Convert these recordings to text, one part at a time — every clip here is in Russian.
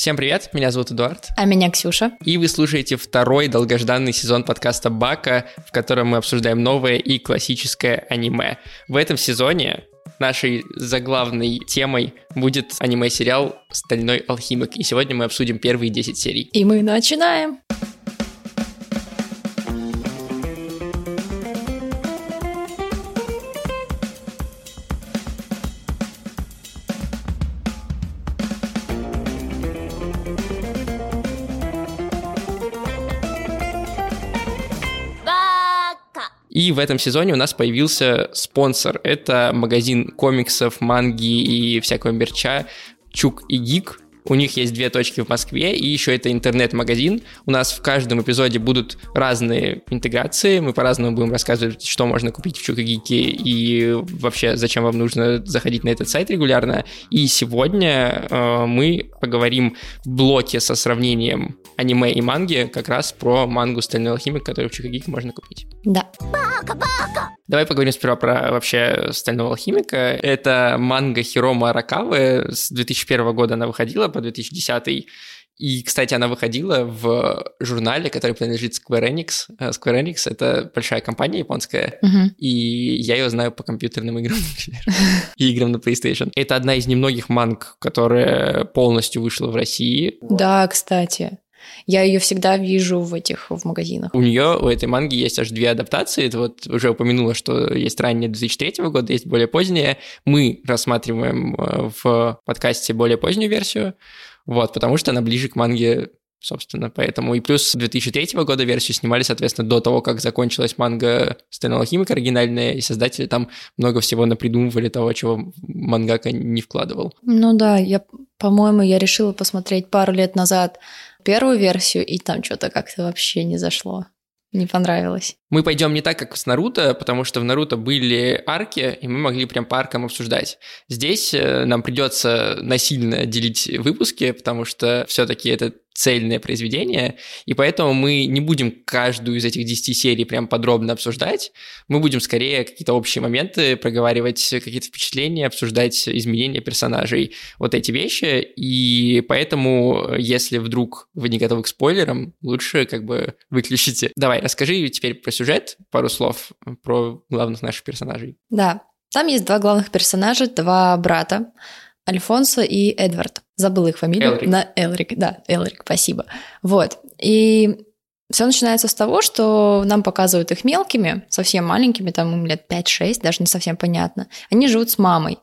Всем привет, меня зовут Эдуард. А меня Ксюша. И вы слушаете второй долгожданный сезон подкаста Бака, в котором мы обсуждаем новое и классическое аниме. В этом сезоне нашей заглавной темой будет аниме-сериал «Стальной алхимик». И сегодня мы обсудим первые 10 серий. И мы начинаем. Этом сезоне у нас появился спонсор. Это магазин комиксов, манги и всякого мерча Чук и Гик. У них есть две точки в Москве, и еще это интернет-магазин. У нас в каждом эпизоде будут разные интеграции. Мы по-разному будем рассказывать, что можно купить в Чукагике и вообще зачем вам нужно заходить на этот сайт регулярно. И сегодня э, мы поговорим в блоке со сравнением аниме и манги как раз про мангу «Стальной алхимик», которую в Чукагике можно купить. Да. Давай поговорим сперва про вообще «Стального алхимика». Это манга Хирома Аракавы. С 2001 года она выходила по 2010 и, кстати, она выходила в журнале, который принадлежит Square Enix. Э, Square Enix — это большая компания японская, Мгм. и я ее знаю по компьютерным играм, например, и играм на PlayStation. Это одна из немногих манг, которая полностью вышла в России. Да, кстати. Я ее всегда вижу в этих в магазинах. У нее, у этой манги есть аж две адаптации. Это вот уже упомянула, что есть ранняя 2003 года, есть более поздняя. Мы рассматриваем э, в подкасте более позднюю версию, вот, потому что она ближе к манге собственно, поэтому и плюс 2003 года версию снимали, соответственно, до того, как закончилась манга «Стального алхимика» оригинальная, и создатели там много всего напридумывали того, чего мангака не вкладывал. Ну да, я, по-моему, я решила посмотреть пару лет назад первую версию, и там что-то как-то вообще не зашло. Не понравилось. Мы пойдем не так, как с Наруто, потому что в Наруто были арки, и мы могли прям по аркам обсуждать. Здесь э, нам придется насильно делить выпуски, потому что все-таки это цельное произведение, и поэтому мы не будем каждую из этих 10 серий прям подробно обсуждать, мы будем скорее какие-то общие моменты проговаривать, какие-то впечатления, обсуждать изменения персонажей, вот эти вещи, и поэтому, если вдруг вы не готовы к спойлерам, лучше как бы выключите. Давай, расскажи теперь про сюжет, пару слов про главных наших персонажей. Да, там есть два главных персонажа, два брата, Альфонсо и Эдвард. Забыла их фамилию. Элрик. На Элрик, да, Элрик, спасибо. Вот. И все начинается с того, что нам показывают их мелкими, совсем маленькими, там им лет 5-6, даже не совсем понятно. Они живут с мамой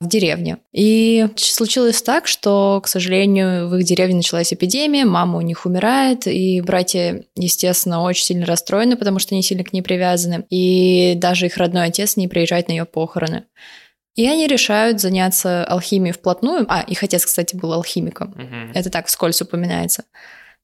в деревне. И случилось так, что, к сожалению, в их деревне началась эпидемия, мама у них умирает, и братья, естественно, очень сильно расстроены, потому что они сильно к ней привязаны. И даже их родной отец не приезжает на ее похороны. И они решают заняться алхимией вплотную. А, их отец, кстати, был алхимиком. Это так вскользь упоминается.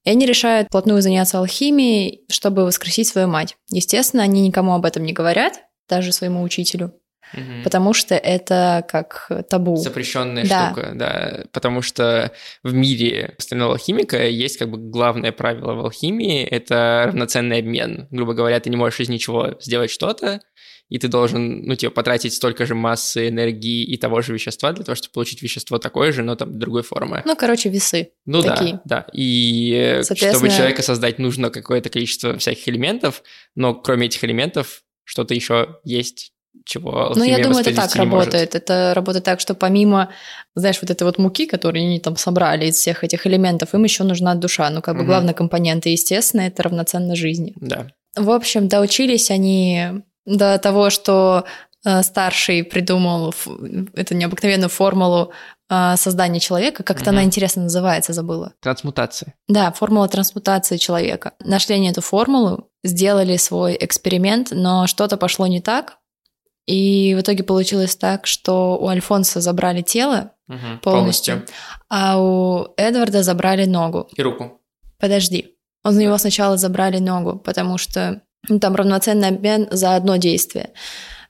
И они решают вплотную заняться алхимией, чтобы воскресить свою мать. Естественно, они никому об этом не говорят, даже своему учителю, Мгм. потому что это как табу. Запрещенная Да. штука, да. Потому что в мире стального алхимика есть как бы главное правило в алхимии – это равноценный обмен. Грубо говоря, ты не можешь из ничего сделать что-то, и ты должен, ну, типа, потратить столько же массы, энергии и того же вещества для того, чтобы получить вещество такое же, но там другой формы. Ну, короче, весы. Ну такие. да, да. И э, чтобы человека создать, нужно какое-то количество всяких элементов, но кроме этих элементов что-то еще есть, чего Ну, я думаю, это так не может. работает. Это работает так, что помимо, знаешь, вот этой вот муки, которую они там собрали из всех этих элементов, им еще нужна душа. Ну, как бы Мгм. главный компонент, и, естественно, это равноценно жизни. Да. В общем, доучились они до того, что э, старший придумал эту необыкновенную формулу э, создания человека. Как-то Мгм. она интересно называется, забыла. Трансмутация. Да, формула трансмутации человека. Нашли они эту формулу, сделали свой эксперимент, но что-то пошло не так. И в итоге получилось так, что у Альфонса забрали тело, Мгм. Полностью. а у Эдварда забрали ногу. И руку. Подожди. У него сначала забрали ногу, потому что ну, там равноценный обмен за одно действие.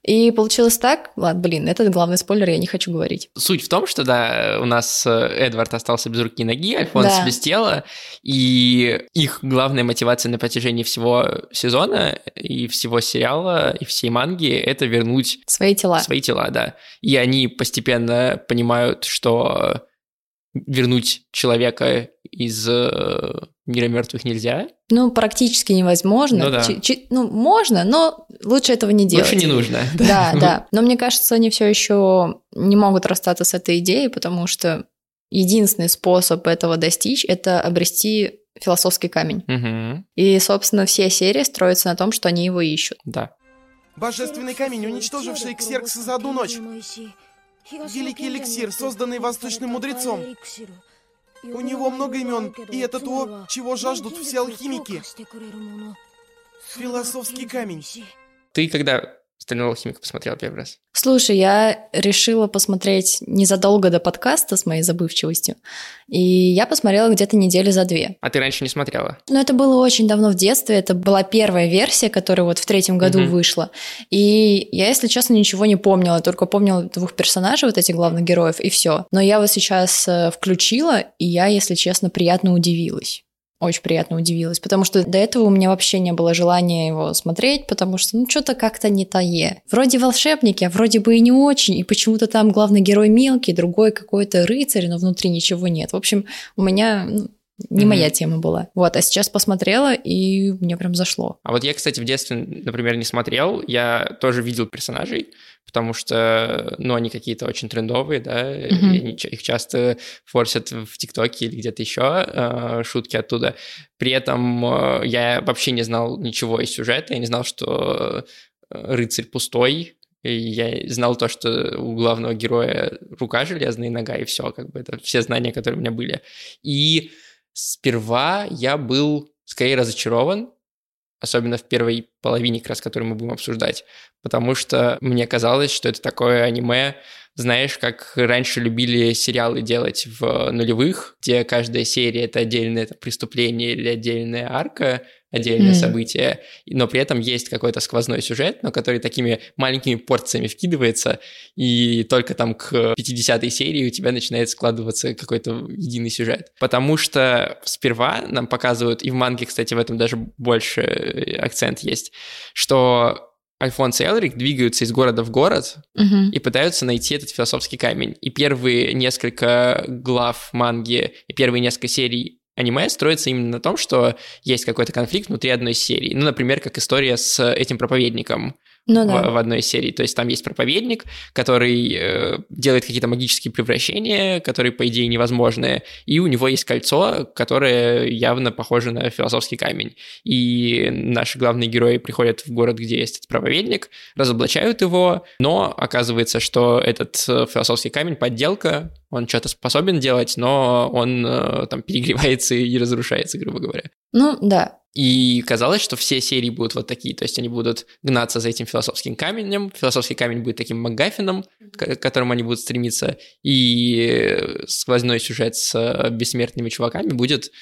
И получилось так, ладно, блин, это главный спойлер, я не хочу говорить. Суть в том, что, да, у нас э, Эдвард остался без руки и ноги, Альфонс Да. без тела, и их главная мотивация на протяжении всего сезона и всего сериала, и всей манги — это вернуть Свои тела. свои тела, да. И они постепенно понимают, что вернуть человека из э, мира мертвых нельзя. Ну, практически невозможно. Ну, да. Чи- чи- ну, можно, но лучше этого не делать. Лучше не нужно. Да, да. Но мне кажется, они все еще не могут расстаться с этой идеей, потому что единственный способ этого достичь – это обрести философский камень. И, собственно, все серии строятся на том, что они его ищут. Да. Божественный камень, уничтоживший Ксеркса за одну ночь. Великий эликсир, созданный восточным мудрецом. У него много имен, и это то, чего жаждут все алхимики. Философский камень. Ты когда «Стального алхимика» посмотрел первый раз? Слушай, я решила посмотреть незадолго до подкаста с моей забывчивостью, и я посмотрела где-то недели за две. А ты раньше не смотрела? Но это было очень давно в детстве, это была первая версия, которая вот в третьем году Мгм. вышла. И я, если честно, ничего не помнила, только помнила двух персонажей, вот этих главных героев, и все. Но я вот сейчас э, включила, и я, если честно, приятно удивилась. Очень приятно удивилась, потому что до этого у меня вообще не было желания его смотреть, потому что, ну, что-то как-то не тае. Вроде волшебники, а вроде бы и не очень, и почему-то там главный герой мелкий, другой какой-то рыцарь, но внутри ничего нет. В общем, у меня ну, не Мгм. моя тема была. Вот, а сейчас посмотрела, и мне прям зашло. А вот я, кстати, в детстве, например, не смотрел. Я тоже видел персонажей, потому что, ну, они какие-то очень трендовые, да, Мгм. и они их часто форсят в ТикТоке или где-то еще, э, шутки оттуда. При этом э, я вообще не знал ничего из сюжета, я не знал, что э, рыцарь пустой, и я знал то, что у главного героя рука железная и нога, и все, как бы это все знания, которые у меня были. И сперва я был скорее разочарован, особенно в первой половине, как раз, которую мы будем обсуждать, потому что мне казалось, что это такое аниме, знаешь, как раньше любили сериалы делать в нулевых, где каждая серия — это отдельное там, преступление или отдельная арка, отдельное Мгм. событие, но при этом есть какой-то сквозной сюжет, но который такими маленькими порциями вкидывается, и только там к 50-й серии у тебя начинает складываться какой-то единый сюжет. Потому что сперва нам показывают, и в манге, кстати, в этом даже больше акцент есть, что Альфонс и Элрик двигаются из города в город Мгм. и пытаются найти этот философский камень. И первые несколько глав манги и первые несколько серий аниме строятся именно на том, что есть какой-то конфликт внутри одной серии. Ну, например, как история с этим проповедником Ну в, да. в одной серии. То есть там есть проповедник, который э, делает какие-то магические превращения, которые, по идее, невозможные, и у него есть кольцо, которое явно похоже на философский камень. И наши главные герои приходят в город, где есть этот проповедник, разоблачают его, но оказывается, что этот э, философский камень подделка, он что-то способен делать, но он э, там перегревается и разрушается, грубо говоря. Ну да. И казалось, что все серии будут вот такие, то есть они будут гнаться за этим философским камнем, философский камень будет таким МакГаффином, к которому они будут стремиться, и сквозной сюжет с э, бессмертными чуваками будет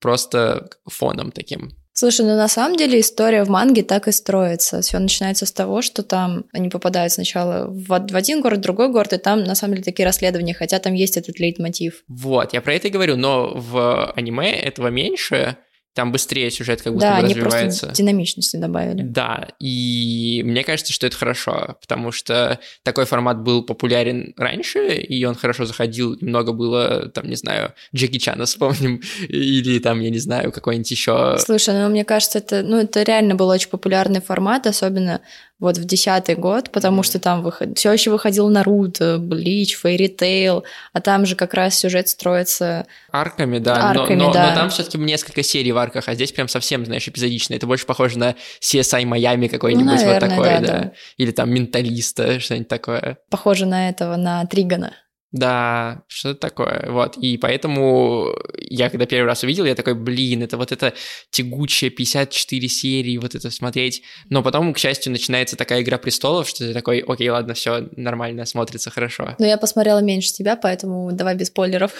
просто фоном таким. Слушай, ну на самом деле история в манге так и строится. Все начинается с того, что там они попадают сначала в один город, в другой город, и там на самом деле такие расследования, хотя там есть этот лейтмотив. Вот, я про это и говорю, но в аниме этого меньше, там быстрее сюжет как будто да, бы они развивается. просто динамичности добавили. Да, и мне кажется, что это хорошо, потому что такой формат был популярен раньше, и он хорошо заходил, много было, там, не знаю, Джеки Чана вспомним, или там, я не знаю, какой-нибудь еще... Слушай, ну мне кажется, это, ну, это реально был очень популярный формат, особенно вот в десятый год, потому что там выход... все еще выходил Наруто, Блич, Фейри Тейл, а там же как раз сюжет строится Арками, да, но- Арками, но, но да. там все-таки несколько серий в арках, а здесь прям совсем, знаешь, эпизодично. Это больше похоже на CSI Майами какой-нибудь Ну, вот наверное, такой, да, да. да. Или там Менталиста, что-нибудь такое. похоже на этого, на Тригана. Да, что-то такое, вот, и поэтому я когда первый раз увидел, я такой, блин, это вот это тягучее 54 серии, вот это смотреть, но потом, к счастью, начинается такая игра престолов, что ты такой, окей, ладно, все нормально, смотрится хорошо. Но я посмотрела меньше тебя, поэтому давай без спойлеров.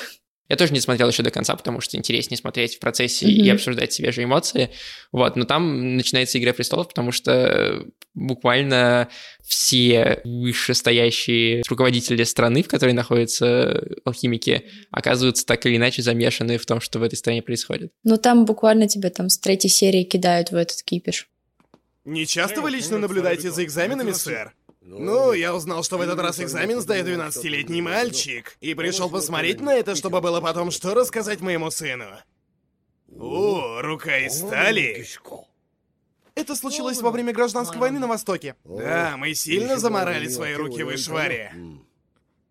Я тоже не смотрел еще до конца, потому что интереснее смотреть в процессе Мгм. и обсуждать свежие эмоции. Вот, но там начинается Игра престолов, потому что буквально все вышестоящие руководители страны, в которой находятся алхимики, оказываются так или иначе замешаны в том, что в этой стране происходит. Ну там буквально тебя там с третьей серии кидают в этот кипиш. Не часто вы лично наблюдаете за экзаменами, сэр? Ну, я узнал, что в этот раз экзамен сдает 12-летний мальчик. И пришел посмотреть на это, чтобы было потом что рассказать моему сыну. О, рука из стали. Это случилось во время гражданской войны на Востоке. Да, мы сильно заморали свои руки в Ишваре.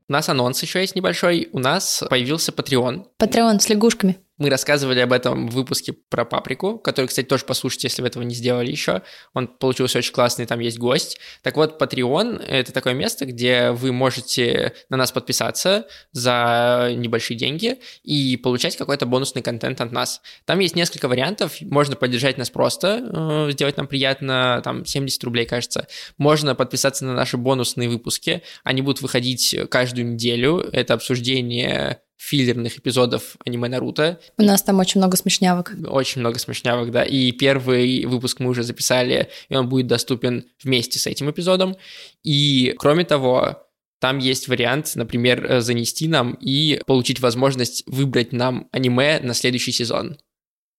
У нас анонс еще есть небольшой. У нас появился Patreon. Патреон с лягушками. Мы рассказывали об этом в выпуске про паприку, который, кстати, тоже послушайте, если вы этого не сделали еще. Он получился очень классный, там есть гость. Так вот, Patreon — это такое место, где вы можете на нас подписаться за небольшие деньги и получать какой-то бонусный контент от нас. Там есть несколько вариантов. Можно поддержать нас просто, э, сделать нам приятно, там 70 рублей, кажется. Можно подписаться на наши бонусные выпуски. Они будут выходить каждую неделю. Это обсуждение филлерных эпизодов аниме Наруто. У нас там очень много смешнявок. Очень много смешнявок, да. И первый выпуск мы уже записали, и он будет доступен вместе с этим эпизодом. И, кроме того, там есть вариант, например, э, занести нам и получить возможность выбрать нам аниме на следующий сезон.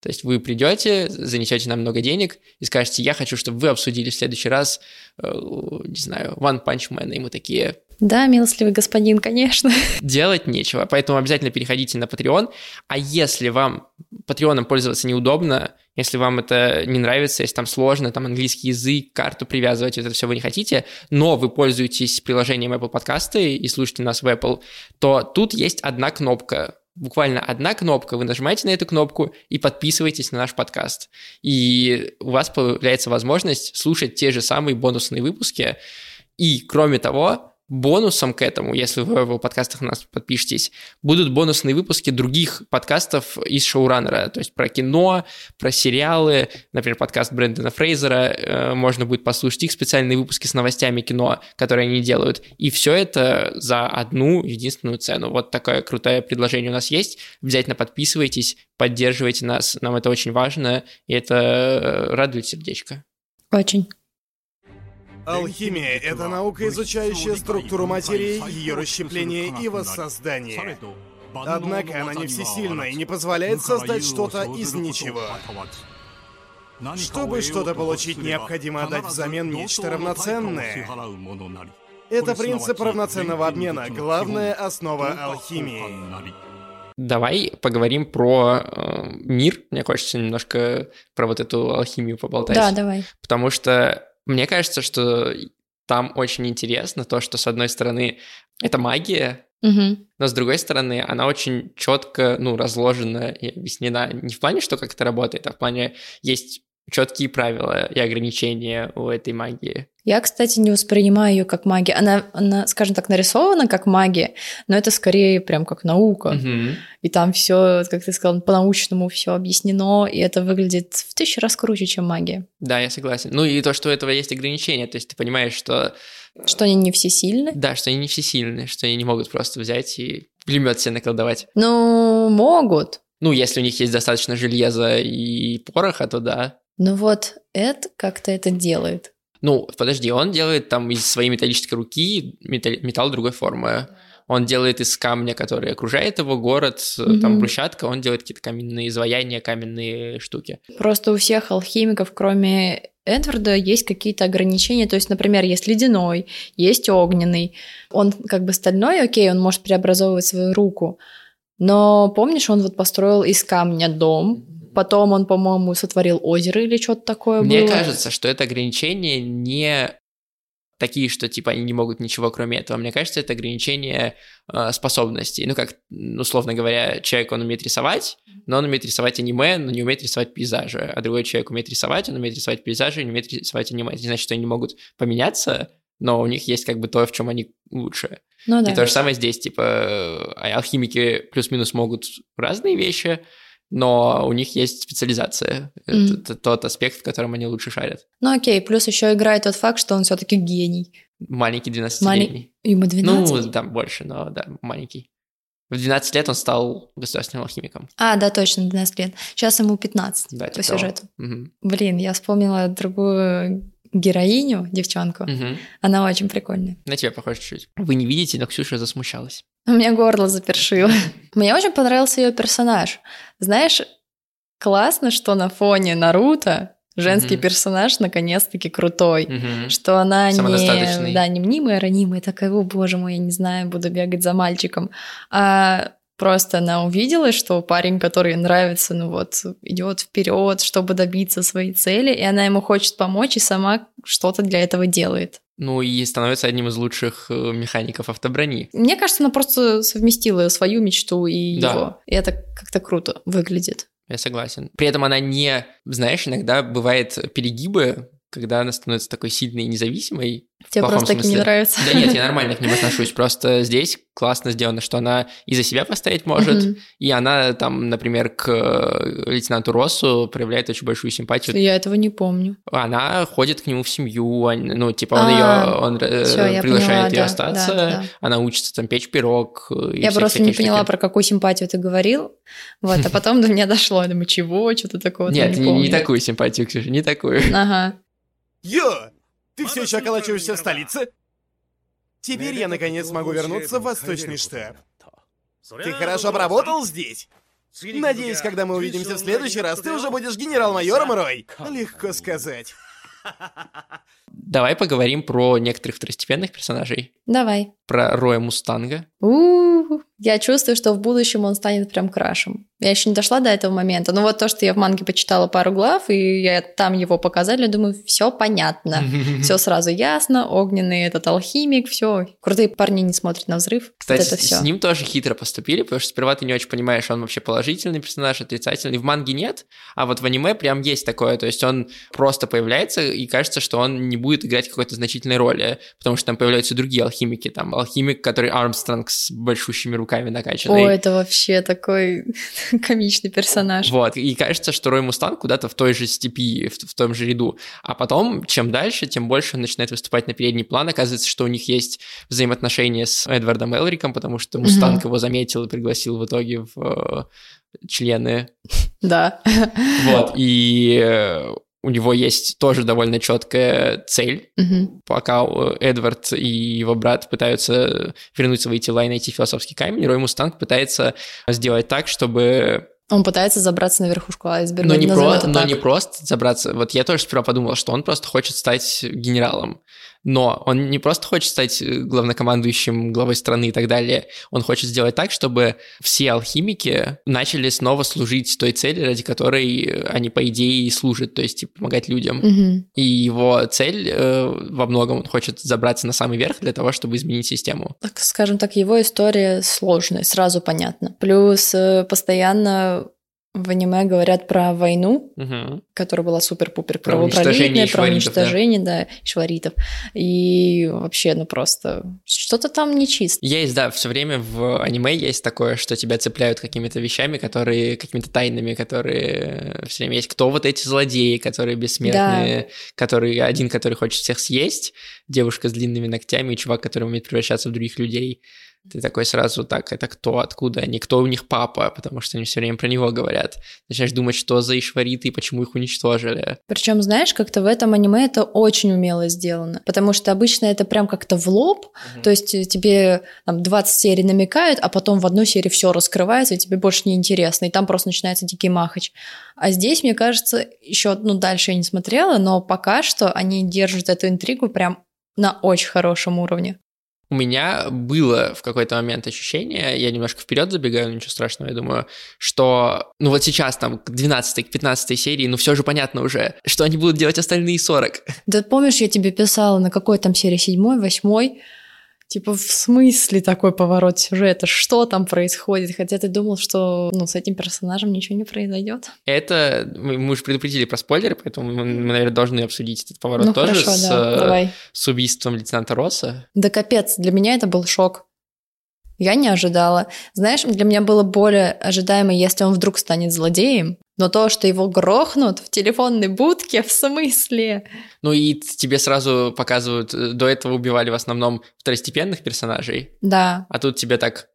То есть вы придете, занесете нам много денег и скажете, я хочу, чтобы вы обсудили в следующий раз, э, не знаю, One Punch Man, и мы такие, Да, милостливый господин, конечно. делать нечего, поэтому обязательно переходите на Patreon. А если вам Patreon пользоваться неудобно, если вам это не нравится, если там сложно, там английский язык, карту привязывать, это все вы не хотите, но вы пользуетесь приложением Apple Podcasts и слушаете нас в Apple, то тут есть одна кнопка, буквально одна кнопка, вы нажимаете на эту кнопку и подписываетесь на наш подкаст. И у вас появляется возможность слушать те же самые бонусные выпуски. И, кроме того, бонусом к этому, если вы в подкастах на нас подпишетесь, будут бонусные выпуски других подкастов из шоураннера, то есть про кино, про сериалы, например, подкаст Брэндона Фрейзера, э, можно будет послушать их специальные выпуски с новостями кино, которые они делают, и все это за одну единственную цену. Вот такое крутое предложение у нас есть, обязательно подписывайтесь, поддерживайте нас, нам это очень важно, и это э, радует сердечко. Очень. Алхимия — это наука, изучающая структуру материи, ее расщепление и воссоздание. Однако она не всесильна и не позволяет создать что-то из ничего. Чтобы что-то получить, необходимо отдать взамен нечто равноценное. Это принцип равноценного обмена, главная основа алхимии. Давай поговорим про э, мир. Мне хочется немножко про вот эту алхимию поболтать. Да, давай. Потому что мне кажется, что там очень интересно то, что с одной стороны это магия, Мгм. но с другой стороны она очень четко, ну, разложена и объяснена. Не в плане, что как это работает, а в плане есть четкие правила и ограничения у этой магии. Я, кстати, не воспринимаю ее как магия. Она, она, скажем так, нарисована как магия, но это скорее прям как наука. Мгм. И там все, как ты сказал, по-научному все объяснено, и это выглядит в тысячу раз круче, чем магия. Да, я согласен. Ну и то, что у этого есть ограничения, то есть ты понимаешь, что Что они не все сильны. да, что они не всесильны, что они не могут просто взять и пулемет себе наколдовать. Ну, могут. Ну, если у них есть достаточно железа и пороха, то да. Но вот это как-то это делает. Ну, подожди, он делает там из своей металлической руки металл, металл другой формы. Он делает из камня, который окружает его город, там Мгм. брусчатка, он делает какие-то каменные изваяния, каменные штуки. Просто у всех алхимиков, кроме Эдварда, есть какие-то ограничения. То есть, например, есть ледяной, есть огненный. Он как бы стальной, окей, он может преобразовывать свою руку. Но помнишь, он вот построил из камня дом, потом он, по-моему, сотворил озеро или что-то такое Мне было. кажется, что это ограничения не такие, что типа они не могут ничего кроме этого. Мне кажется, это ограничение э, способностей. Ну, как, м, условно говоря, человек, он умеет рисовать, но он умеет рисовать аниме, но не умеет рисовать пейзажи. А другой человек умеет рисовать, он умеет рисовать пейзажи, не умеет рисовать аниме. Это не значит, что они могут поменяться, но у них есть как бы то, в чем они лучше. Ну да. И то же самое здесь, типа, э, алхимики плюс-минус могут разные вещи, но у них есть специализация. Мгм. это тот аспект, в котором они лучше шарят. Ну окей, плюс еще играет тот факт, что он все-таки гений. Маленький 12-летний. Ему 12. Ну, там больше, но да, маленький. В 12 лет он стал государственным алхимиком. А, да, точно, 12 лет. Сейчас ему 15 Да, по типа сюжету. Мгм. Блин, я вспомнила другую героиню, девчонку. Мгм. Она очень прикольная. На тебя похоже чуть-чуть. Вы не видите, но Ксюша засмущалась. У меня горло запершило. Мне очень понравился ее персонаж. Знаешь, классно, что на фоне Наруто женский Мгм. персонаж наконец-таки крутой. Мгм. Что она не, да, не мнимая, ранимая, такая, о боже мой, я не знаю, буду бегать за мальчиком. А просто она увидела, что парень, который нравится, ну вот, идет вперед, чтобы добиться своей цели, и она ему хочет помочь, и сама что-то для этого делает. Ну и становится одним из лучших э, механиков автоброни. Мне кажется, она просто совместила свою мечту и Да. его. И это как-то круто выглядит. Я согласен. При этом она не, знаешь, иногда бывает перегибы, когда она становится такой сильной и независимой. Тебе просто такие не смысле. нравятся. Да нет, я нормально к ним отношусь. Просто здесь классно сделано, что она и за себя постоять может, и она там, например, к э, лейтенанту Россу проявляет очень большую симпатию. Я этого не помню. Она ходит к нему в семью, ну, типа, он А, ее, он э, всё, приглашает ее да, остаться, да, да. она учится там печь пирог. Я просто не поняла, про какую симпатию ты говорил. Вот, а потом до меня дошло. Я думаю, чего, что-то такого Нет, не не, не такую симпатию, Ксюша, не такую. Ага. Йо! Ты все еще околачиваешься в столице? Теперь я наконец смогу вернуться в Восточный штаб. Ты хорошо поработал здесь? Надеюсь, когда мы увидимся в следующий раз, ты уже будешь генерал-майором, Рой. Легко сказать. Давай поговорим про некоторых второстепенных персонажей. Давай. Про Роя Мустанга. У-у-у. Я чувствую, что в будущем он станет прям крашем. Я еще не дошла до этого момента. Но вот то, что я в манге почитала пару глав, и я там его показали, думаю, все понятно. Все сразу ясно, огненный этот алхимик, все. Крутые парни не смотрят на взрыв. Кстати, вот это все. с ним тоже хитро поступили, потому что сперва ты не очень понимаешь, он вообще положительный персонаж, отрицательный. В манге нет, а вот в аниме прям есть такое. То есть он просто появляется, и кажется, что он не будет играть какой-то значительной роли, потому что там появляются другие алхимики. Там алхимик, который Армстронг с большущими руками накачанный. О, это вообще такой комичный персонаж. Вот, и кажется, что Рой Мустанг куда-то в той же степи, в, в том же ряду. А потом, чем дальше, тем больше он начинает выступать на передний план. Оказывается, что у них есть взаимоотношения с Эдвардом Элриком, потому что Мустанг его заметил и пригласил в итоге в э, члены. Да. Вот, и э, у него есть тоже довольно четкая цель. Мгм. Пока э, Эдвард и его брат пытаются вернуть свои тела и найти философский камень, Рой Мустанг пытается сделать так, чтобы Он пытается забраться на верхушку айсберга. Но, не, про- но так. не просто забраться. Вот я тоже сперва подумал, что он просто хочет стать генералом. Но он не просто хочет стать э, главнокомандующим, главой страны и так далее. Он хочет сделать так, чтобы все алхимики начали снова служить той цели, ради которой э, они, по идее, и служат, то есть типа, помогать людям. Мгм. И его цель э, во многом он хочет забраться на самый верх для того, чтобы изменить систему. Так, скажем так, его история сложная, сразу понятно. Плюс э, постоянно в аниме говорят про войну, Мгм. которая была супер-пупер кровопролитная, про да. уничтожение, да, шваритов. И вообще, ну просто что-то там нечисто. Есть, да, все время в аниме есть такое, что тебя цепляют какими-то вещами, которые, какими-то тайнами, которые все время есть. Кто вот эти злодеи, которые бессмертные, которые один, который хочет всех съесть, девушка с длинными ногтями и чувак, который умеет превращаться в других людей. Ты такой сразу, так, это кто, откуда они, кто у них папа, потому что они все время про него говорят. Начинаешь думать, что за ишвариты и почему их уничтожили. Причем, знаешь, как-то в этом аниме это очень умело сделано. Потому что обычно это прям как-то в лоб. То есть э, тебе там 20 серий намекают, а потом в одной серии все раскрывается, и тебе больше не интересно. И там просто начинается дикий махач. А здесь, мне кажется, еще, ну, дальше я не смотрела, но пока что они держат эту интригу прям на очень хорошем уровне. У меня было в какой-то момент ощущение, я немножко вперед забегаю, но ничего страшного, я думаю, что, ну вот сейчас там к 12 к 15 серии, ну все же понятно уже, что они будут делать остальные 40. Да помнишь, я тебе писала, на какой там серии, седьмой, восьмой? Типа, в смысле такой поворот сюжета? Что там происходит? Хотя ты думал, что ну, с этим персонажем ничего не произойдет. Это, мы, уже предупредили про спойлеры, поэтому мы, наверное, должны обсудить этот поворот ну тоже хорошо, с, да, давай. с убийством лейтенанта Росса. Да капец, для меня это был шок. Я не ожидала. Знаешь, для меня было более ожидаемо, если он вдруг станет злодеем, но то, что его грохнут в телефонной будке, в смысле? Ну и тебе сразу показывают, э, до этого убивали в основном второстепенных персонажей, Да. а тут тебе так...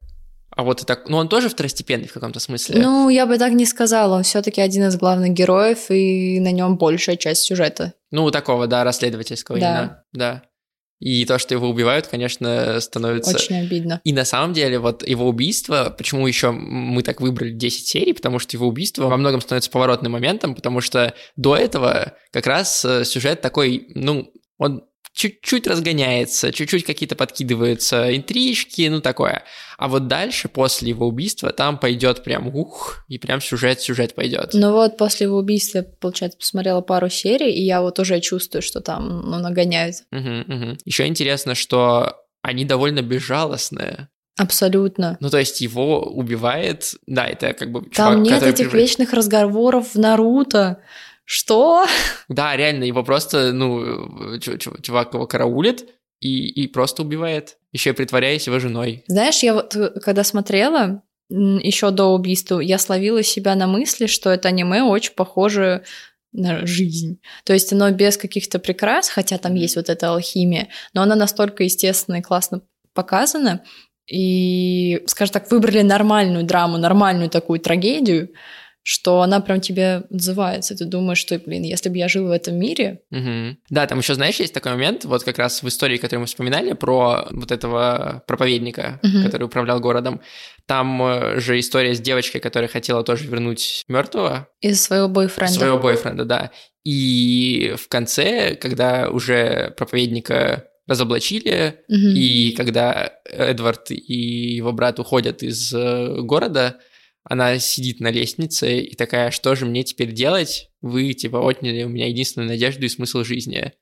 А вот и так... Ну он тоже второстепенный в каком-то смысле. Ну, я бы так не сказала. Он все-таки один из главных героев, и на нем большая часть сюжета. Ну, такого, да, расследовательского Да. именно, да. И то, что его убивают, конечно, становится... Очень обидно. И на самом деле вот его убийство, почему еще мы так выбрали 10 серий, потому что его убийство во многом становится поворотным моментом, потому что до этого как раз э, сюжет такой, ну, он чуть-чуть разгоняется, чуть-чуть какие-то подкидываются интрижки, ну такое. А вот дальше, после его убийства, там пойдет прям ух, и прям сюжет-сюжет пойдет. Ну вот после его убийства, получается, посмотрела пару серий, и я вот уже чувствую, что там ну, нагоняют. Угу, угу. Еще интересно, что они довольно безжалостные. Абсолютно. Ну, то есть его убивает, да, это как бы Там чувак, нет этих прижив... вечных разговоров в Наруто, что? Да, реально, его просто, ну, чувак его караулит и, и просто убивает, еще и притворяясь его женой. Знаешь, я вот э, когда смотрела, еще до убийства, я словила себя на мысли, что это аниме очень похоже на жизнь. То есть оно без каких-то прикрас, хотя там есть вот эта алхимия, но она настолько естественно и классно показана, и, скажем так, выбрали нормальную драму, нормальную такую трагедию, что она прям тебе отзывается. Ты думаешь, что, блин, если бы я жил в этом мире... Угу. Да, там еще, знаешь, есть такой момент, вот как раз в истории, которую мы вспоминали, про вот этого проповедника, угу. который управлял городом. Там э, же история с девочкой, которая хотела тоже вернуть мертвого. Из своего бойфренда. Своего бойфренда, да. И в конце, когда уже проповедника разоблачили, угу. и когда Эдвард и его брат уходят из э, города, она сидит на лестнице и такая, что же мне теперь делать? Вы, типа, отняли у меня единственную надежду и смысл жизни.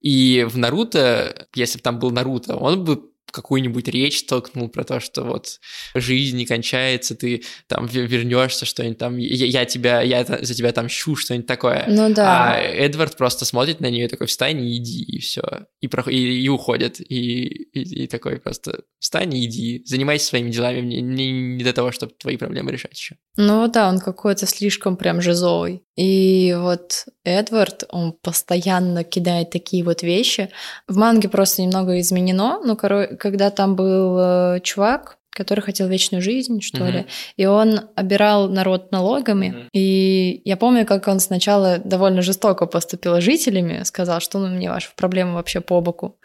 И в Наруто, если бы там был Наруто, он бы какую-нибудь речь толкнул про то, что вот жизнь не кончается, ты там вернешься, что-нибудь там, я, я тебя, я за тебя там щу, что-нибудь такое. Ну да. А Эдвард просто смотрит на нее такой, встань и иди, и все. И, про, и, и уходит. И, и, и такой просто, встань и иди, занимайся своими делами, мне не, не до того, чтобы твои проблемы решать еще. Ну да, он какой-то слишком прям жизовый. И вот Эдвард, он постоянно кидает такие вот вещи. В манге просто немного изменено, короче, когда там был э, чувак, который хотел вечную жизнь, что uh-huh. ли, и он обирал народ налогами. Uh-huh. И я помню, как он сначала довольно жестоко поступил с жителями, сказал, что ну, мне ваши проблемы вообще по боку.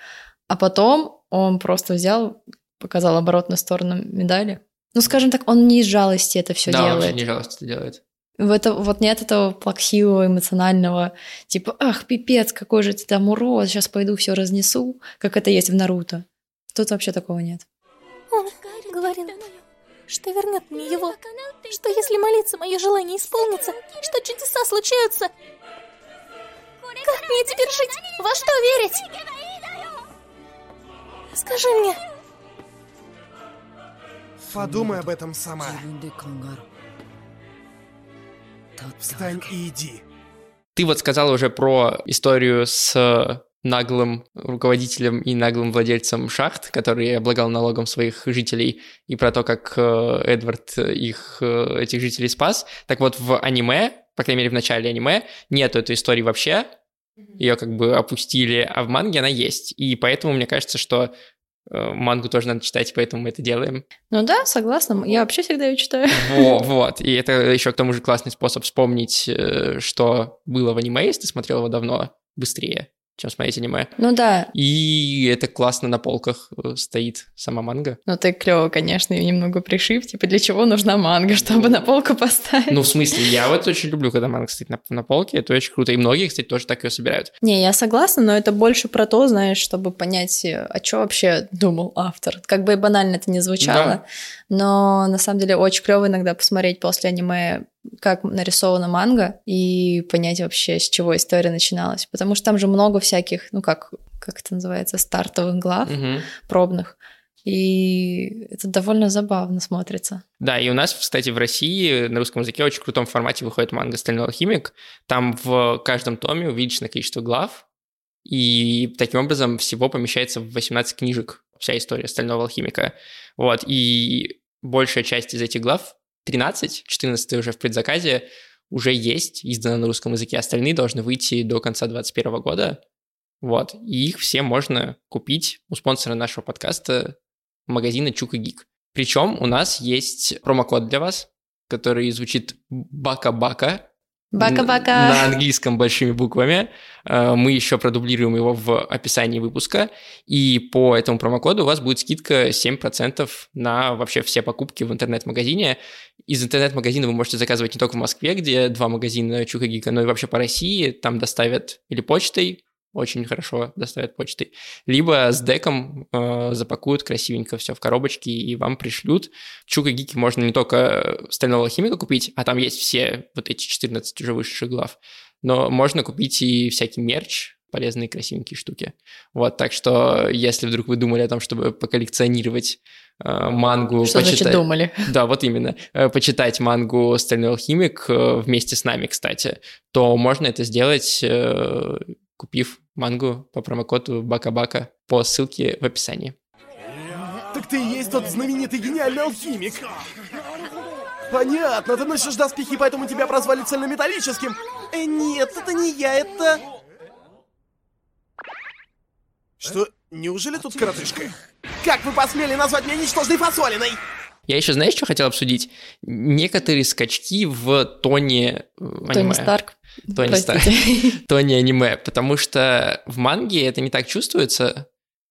А потом он просто взял, показал оборотную сторону медали. Ну, скажем так, он не из жалости это все да, делает. Да, не из жалости это делает. В это, вот нет этого плаксивого, эмоционального, типа, ах, пипец, какой же ты там урод, сейчас пойду все разнесу, как это есть в Наруто. Тут вообще такого нет. Он говорил, что вернет мне его, что если молиться, мое желание исполнится, что чудеса случаются. Как мне теперь жить? Во что верить? Скажи мне. Подумай об этом сама. Встань и иди. Ты вот сказала уже про историю с наглым руководителем и наглым владельцем шахт, который облагал налогом своих жителей, и про то, как э, Эдвард их, э, этих жителей спас. Так вот, в аниме, по крайней мере, в начале аниме, нету этой истории вообще, ее как бы опустили, а в манге она есть. И поэтому мне кажется, что Э, мангу тоже надо читать, поэтому мы это делаем. Ну да, согласна. Я вообще всегда ее читаю. Вот, вот. И это еще к тому же классный способ вспомнить, э, что было в аниме, если ты смотрел его давно, быстрее чем смотреть аниме. Ну да. И это классно на полках э, стоит сама манга. Ну ты клево, конечно, ее немного пришив. Типа, для чего нужна манга, чтобы на полку поставить? Ну, в смысле, я вот очень люблю, когда манга стоит на, на полке, это очень круто. И многие, кстати, тоже так ее собирают. Не, я согласна, но это больше про то, знаешь, чтобы понять, о а чем вообще думал автор. Как бы банально это не звучало, да. Но на самом деле очень клево иногда посмотреть после аниме как нарисована манга и понять вообще, с чего история начиналась. Потому что там же много всяких, ну как, как это называется, стартовых глав, угу. пробных. И это довольно забавно смотрится. Да, и у нас, кстати, в России на русском языке в очень крутом формате выходит манга «Стальной алхимик». Там в каждом томе увеличено количество глав, и таким образом всего помещается в 18 книжек вся история «Стального алхимика». Вот, и большая часть из этих глав 13, 14 уже в предзаказе, уже есть, издано на русском языке. Остальные должны выйти до конца 2021 года. Вот. И их все можно купить у спонсора нашего подкаста магазина Чук и Гик. Причем у нас есть промокод для вас, который звучит Бака-Бака. Бака-бака. на английском большими буквами. Э, Мы еще продублируем его в описании выпуска. И по этому промокоду у вас будет скидка 7% на вообще все покупки в интернет-магазине. Из интернет-магазина вы можете заказывать не только в Москве, где два магазина Чука и Гика, но и вообще по России. Там доставят или почтой, очень хорошо доставят почтой, либо с деком э, запакуют красивенько все в коробочки и вам пришлют. Чука Гики можно не только стального химика купить, а там есть все вот эти 14 уже вышедших глав, но можно купить и всякий мерч, полезные красивенькие штуки. Вот, так что если вдруг вы думали о том, чтобы поколлекционировать э, мангу, Что значит почитать- думали? да, вот именно. Э, Почитать мангу «Стальной алхимик» э, вместе с нами, кстати, то можно это сделать, э, купив мангу по промокоду Бака-Бака по ссылке в описании. Так ты и есть тот знаменитый гениальный алхимик. Понятно, ты носишь доспехи, поэтому тебя прозвали цельнометаллическим. Э, нет, это не я, это... Что, неужели тут коротышка? Как вы посмели назвать меня ничтожной фасолиной? Я еще, знаешь, что хотел обсудить? Некоторые скачки в тоне э, аниме. Тони Старк. Тони Старк. Простите. тоне аниме, потому что в манге это не так чувствуется.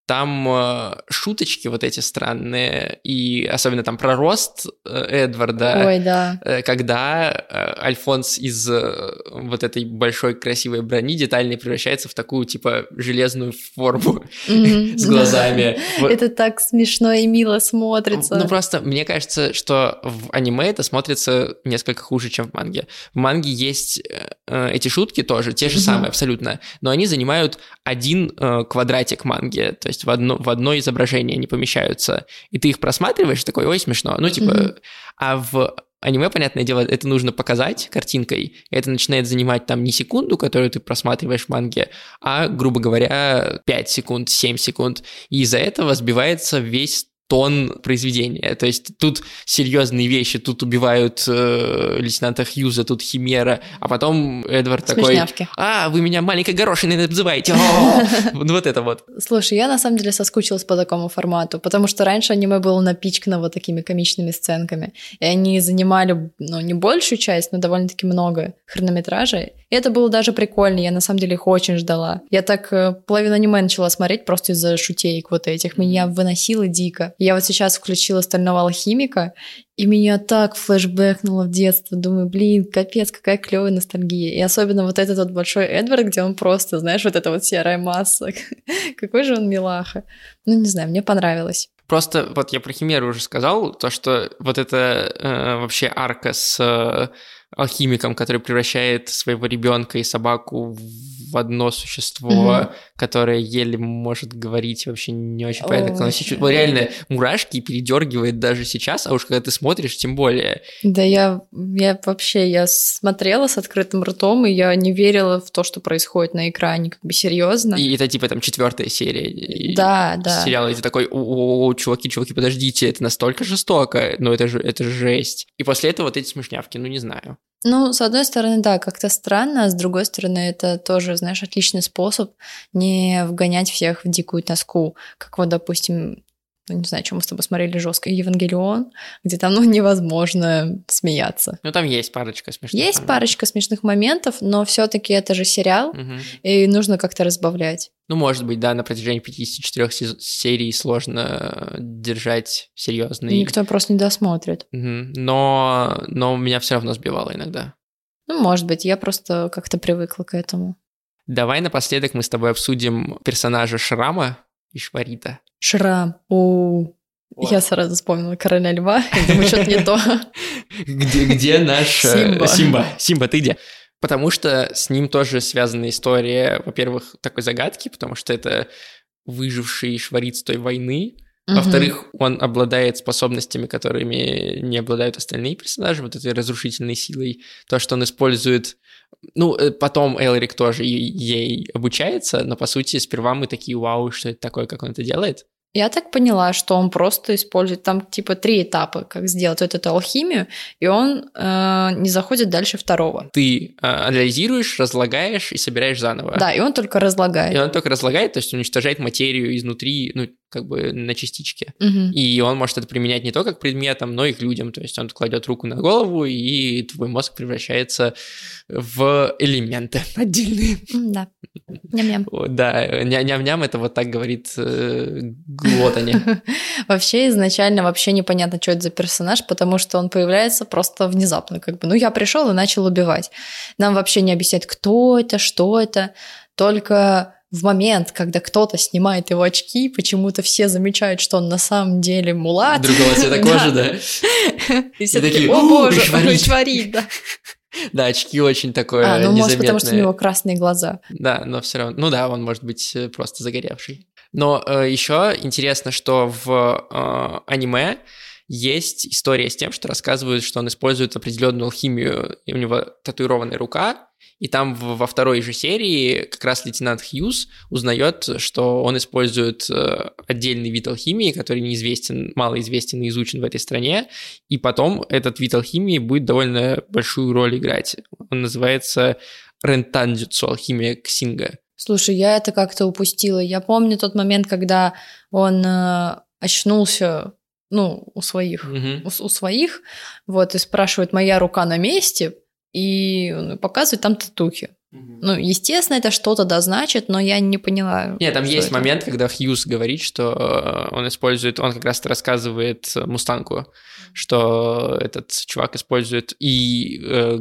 Там э, шуточки вот эти странные, и особенно там про рост э, Эдварда. Ой, да. э, когда э, Альфонс из э, вот этой большой красивой брони детальной превращается в такую, типа, железную форму с глазами. Вот. Это так смешно и мило смотрится. Ну, просто мне кажется, что в аниме это смотрится несколько хуже, чем в манге. В манге есть э, эти шутки тоже, те же самые абсолютно, но они занимают один э, квадратик манги, то есть в одно, в одно изображение они помещаются, и ты их просматриваешь, такой, ой, смешно. Ну, типа, Мгм. а в аниме, понятное дело, это нужно показать картинкой, это начинает занимать там не секунду, которую ты просматриваешь в манге, а, грубо говоря, 5 секунд, 7 секунд. И из-за этого сбивается весь тон произведения. То есть тут серьезные вещи, тут убивают э, лейтенанта Хьюза, тут Химера, а потом Эдвард такой, а, вы меня маленькой горошиной называете, О!» Ну, вот это вот. Слушай, я на самом деле соскучилась по такому формату, потому что раньше аниме было напичкано вот такими комичными сценками, и они занимали, ну, не большую часть, но довольно-таки много хронометража, и это было даже прикольно, я на самом деле их очень ждала. Я так э, половину аниме начала смотреть просто из-за шутеек вот этих, меня выносило дико. Я вот сейчас включила «Стального алхимика», и меня так флешбэкнуло в детство. Думаю, блин, капец, какая клевая ностальгия. И особенно вот этот вот большой Эдвард, где он просто, знаешь, вот эта вот серая масса. Какой же он милаха. Ну, не знаю, мне понравилось. Просто вот я про Химеру уже сказал, то, что вот это э, вообще арка с э, алхимиком, который превращает своего ребенка и собаку в одно существо, Мгм. которое еле может говорить, вообще не очень понятно, как оно чувствует. Вот реально мурашки передергивает даже сейчас, а уж когда ты смотришь, тем более. Да я, я вообще, я смотрела с открытым ртом, и я не верила в то, что происходит на экране, как бы серьезно. И это типа там четвертая серия. Да, да. сериала, и ты такой, о, чуваки, чуваки, подождите, это настолько жестоко, ну это же, это же жесть. И после этого вот эти смешнявки, ну не знаю. Ну, с одной стороны, да, как-то странно, а с другой стороны, это тоже, знаешь, отличный способ не вгонять всех в дикую тоску, как вот, допустим, ну, не знаю, чем мы с тобой смотрели жестко, Евангелион, где там, ну, невозможно смеяться. Ну там есть парочка смешных. Есть моментов. парочка смешных моментов, но все-таки это же сериал, Мгм. и нужно как-то разбавлять. Ну, может быть, да, на протяжении 54 сез- серий сложно держать серьезный. Никто просто не досмотрит. Мгм. Но, но меня все равно сбивало иногда. Ну, может быть, я просто как-то привыкла к этому. Давай напоследок мы с тобой обсудим персонажа Шрама и Шварита. Шрам. У Я сразу вспомнила короля льва. Думаю, что-то не то. Где, где наш... Симба. Симба. Симба, ты где? Потому что с ним тоже связана история, во-первых, такой загадки, потому что это выживший швариц той войны. Во-вторых, он обладает способностями, которыми не обладают остальные персонажи, вот этой разрушительной силой. То, что он использует... Ну, э, потом Элрик тоже ей обучается, но, по сути, сперва мы такие, вау, что это такое, как он это делает. Я так поняла, что он просто использует там типа три этапа, как сделать вот эту алхимию, и он э, не заходит дальше второго. Ты э, анализируешь, разлагаешь и собираешь заново. Да, и он только разлагает. И он только разлагает, то есть уничтожает материю изнутри, ну, как бы на частички. Мгм. И он может это применять не только к предметам, но и к людям. То есть он кладет руку на голову, и твой мозг превращается в элементы отдельные. Да. Ням-ням. Да, ня- ням-ням это вот так говорит э, глотание. Вообще изначально вообще непонятно, что это за персонаж, потому что он появляется просто внезапно. Как бы, ну, я пришел и начал убивать. Нам вообще не объясняют, кто это, что это. Только в момент, когда кто-то снимает его очки, почему-то все замечают, что он на самом деле мулат. Другого цвета кожи, да. И все такие, о «У, боже, шварит». шварит, да. Да, очки очень такое А, ну, может, потому что у него красные глаза. Да, но все равно. Ну да, он может быть э, просто загоревший. Но э, еще интересно, что в э, аниме есть история с тем, что рассказывают, что он использует определенную алхимию, и у него татуированная рука, и там во второй же серии как раз лейтенант Хьюз узнает, что он использует э, отдельный вид алхимии, который неизвестен, малоизвестен и изучен в этой стране, и потом этот вид алхимии будет довольно большую роль играть. Он называется рентандзюцу, алхимия Ксинга. Слушай, я это как-то упустила. Я помню тот момент, когда он э, очнулся, ну, у своих, Мгм. у, у своих, вот, и спрашивает, моя рука на месте, и показывает там татухи. Ну, естественно, это что-то да значит, но я не поняла. Нет, там есть это. момент, когда Хьюз говорит, что э, он использует, он как раз рассказывает э, Мустанку, что этот чувак использует и э,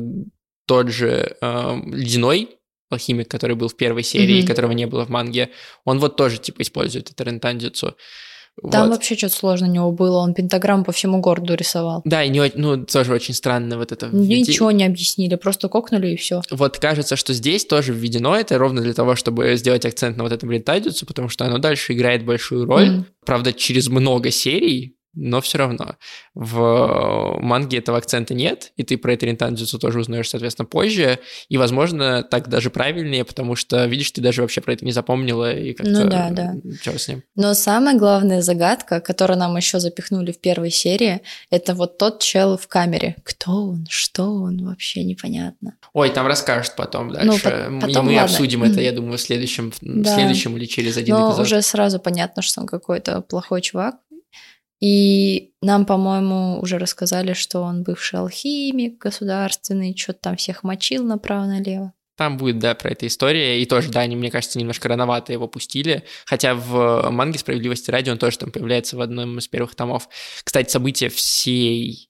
тот же э, ледяной алхимик, который был в первой серии, Мгм. которого не было в манге, он вот тоже типа использует это рентандзюцу. Там Вот. вообще что-то сложно у него было. Он пентаграмму по всему городу рисовал. Да, и не, ну, тоже очень странно вот это. Ничего не объяснили, просто кокнули и все. Вот кажется, что здесь тоже введено это ровно для того, чтобы сделать акцент на вот этом рентайдюцу, потому что оно дальше играет большую роль. Мгм. Правда, через много серий, но все равно. В манге этого акцента нет, и ты про это рентайдюцу тоже узнаешь, соответственно, позже. И, возможно, так даже правильнее, потому что, видишь, ты даже вообще про это не запомнила, и как-то... Ну да, да. Чё с ним? Но самая главная загадка, которую нам еще запихнули в первой серии, это вот тот чел в камере. Кто он? Что он? Вообще непонятно. Ой, там расскажут потом дальше. Ну, по- и потом, мы ладно. обсудим это, я думаю, в следующем, в Да. следующем или через один Но эпизод. уже сразу понятно, что он какой-то плохой чувак. И нам, по-моему, уже рассказали, что он бывший алхимик государственный, что-то там всех мочил направо-налево. Там будет, да, про эту историю. И тоже, да, они, мне кажется, немножко рановато его пустили. Хотя в манге «Справедливости ради» он тоже там появляется в одном из первых томов. Кстати, события всей...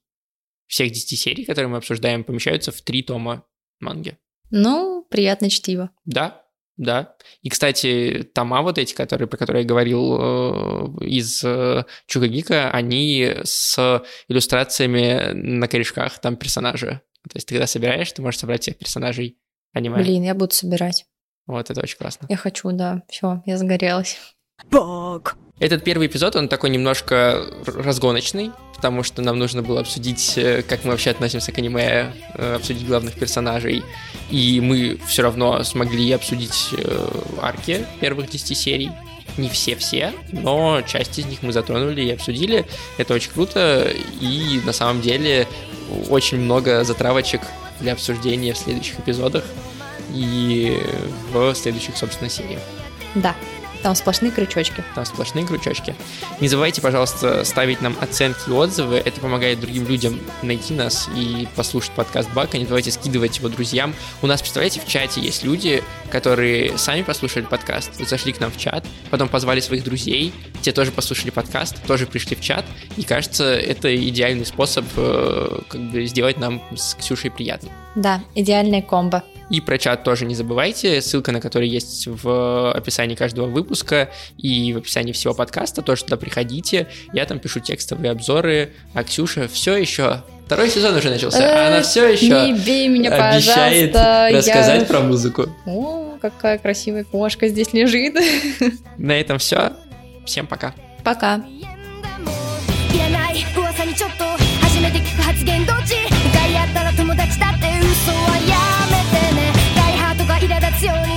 всех 10 серий, которые мы обсуждаем, помещаются в три тома манги. Ну, приятное чтиво. Да, да. И, кстати, тома вот эти, которые, про которые я говорил э, из э, Чугагика, они с иллюстрациями на корешках там персонажа. То есть ты когда собираешь, ты можешь собрать всех персонажей аниме. Блин, я буду собирать. Вот, это очень классно. Я хочу, да. Все, я загорелась. Этот первый эпизод, он такой немножко разгоночный, потому что нам нужно было обсудить, э, как мы вообще относимся к аниме, э, обсудить главных персонажей, и мы все равно смогли обсудить э, арки первых 10 серий. Не все-все, но часть из них мы затронули и обсудили. Это очень круто, и на самом деле очень много затравочек для обсуждения в следующих эпизодах и в следующих, собственно, сериях. Да, там сплошные крючочки. Там сплошные крючочки. Не забывайте, пожалуйста, ставить нам оценки и отзывы. Это помогает другим людям найти нас и послушать подкаст Бака. Не забывайте скидывать его друзьям. У нас, представляете, в чате есть люди, которые сами послушали подкаст, зашли к нам в чат, потом позвали своих друзей, те тоже послушали подкаст, тоже пришли в чат. И кажется, это идеальный способ э, как бы сделать нам с Ксюшей приятно. Да, идеальная комбо. И про чат тоже не забывайте, ссылка на который есть в описании каждого выпуска и в описании всего подкаста, тоже туда приходите, я там пишу текстовые обзоры, а Ксюша все еще, второй сезон уже начался, а она все Не еще бей меня, обещает пожалуйста. рассказать я- про музыку. О, какая красивая кошка здесь лежит. На этом все, всем пока. Пока. いらない噂にちょっと初めて聞く発言ど そうはやめてね。大ハートが苛立つように